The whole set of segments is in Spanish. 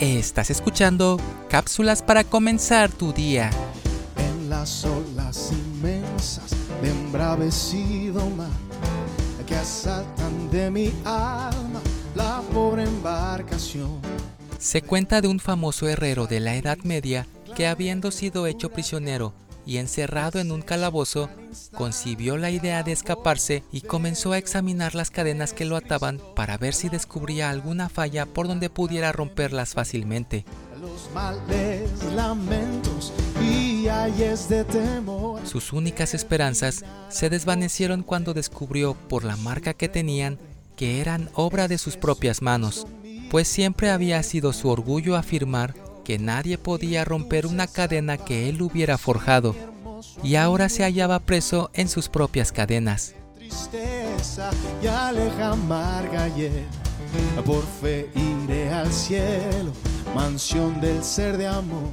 Estás escuchando cápsulas para comenzar tu día. En las olas inmensas de embravecido mar que asaltan de mi alma la pobre embarcación. Se cuenta de un famoso herrero de la Edad Media que habiendo sido hecho prisionero y encerrado en un calabozo, concibió la idea de escaparse y comenzó a examinar las cadenas que lo ataban para ver si descubría alguna falla por donde pudiera romperlas fácilmente. Los males, lamentos y ayes de temor. Sus únicas esperanzas se desvanecieron cuando descubrió por la marca que tenían que eran obra de sus propias manos, pues siempre había sido su orgullo afirmar que nadie podía romper una cadena que él hubiera forjado, y ahora se hallaba preso en sus propias cadenas. Tristeza y aleja amarga ayer. Por fe iré al cielo, mansión del ser de amor.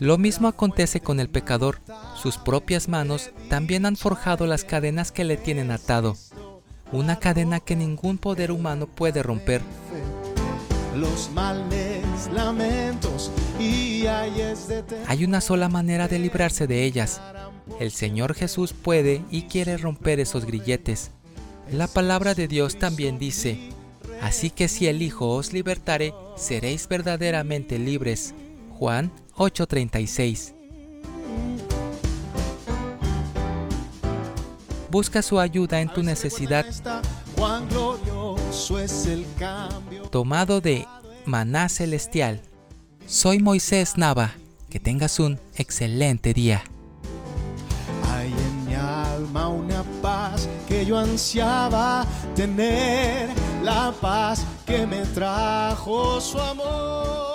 Lo mismo acontece con el pecador. Sus propias manos también han forjado las cadenas que le tienen atado. Una cadena que ningún poder humano puede romper. Los males, lamentos Hay una sola manera de librarse de ellas. El Señor Jesús puede y quiere romper esos grilletes. La palabra de Dios también dice, Así que si el Hijo os libertare, seréis verdaderamente libres. Juan 8:36. Busca su ayuda en tu necesidad, tomado de Maná Celestial. Soy Moisés Nava. Que tengas un excelente día. Hay en mi alma una paz que yo ansiaba tener, la paz que me trajo su amor.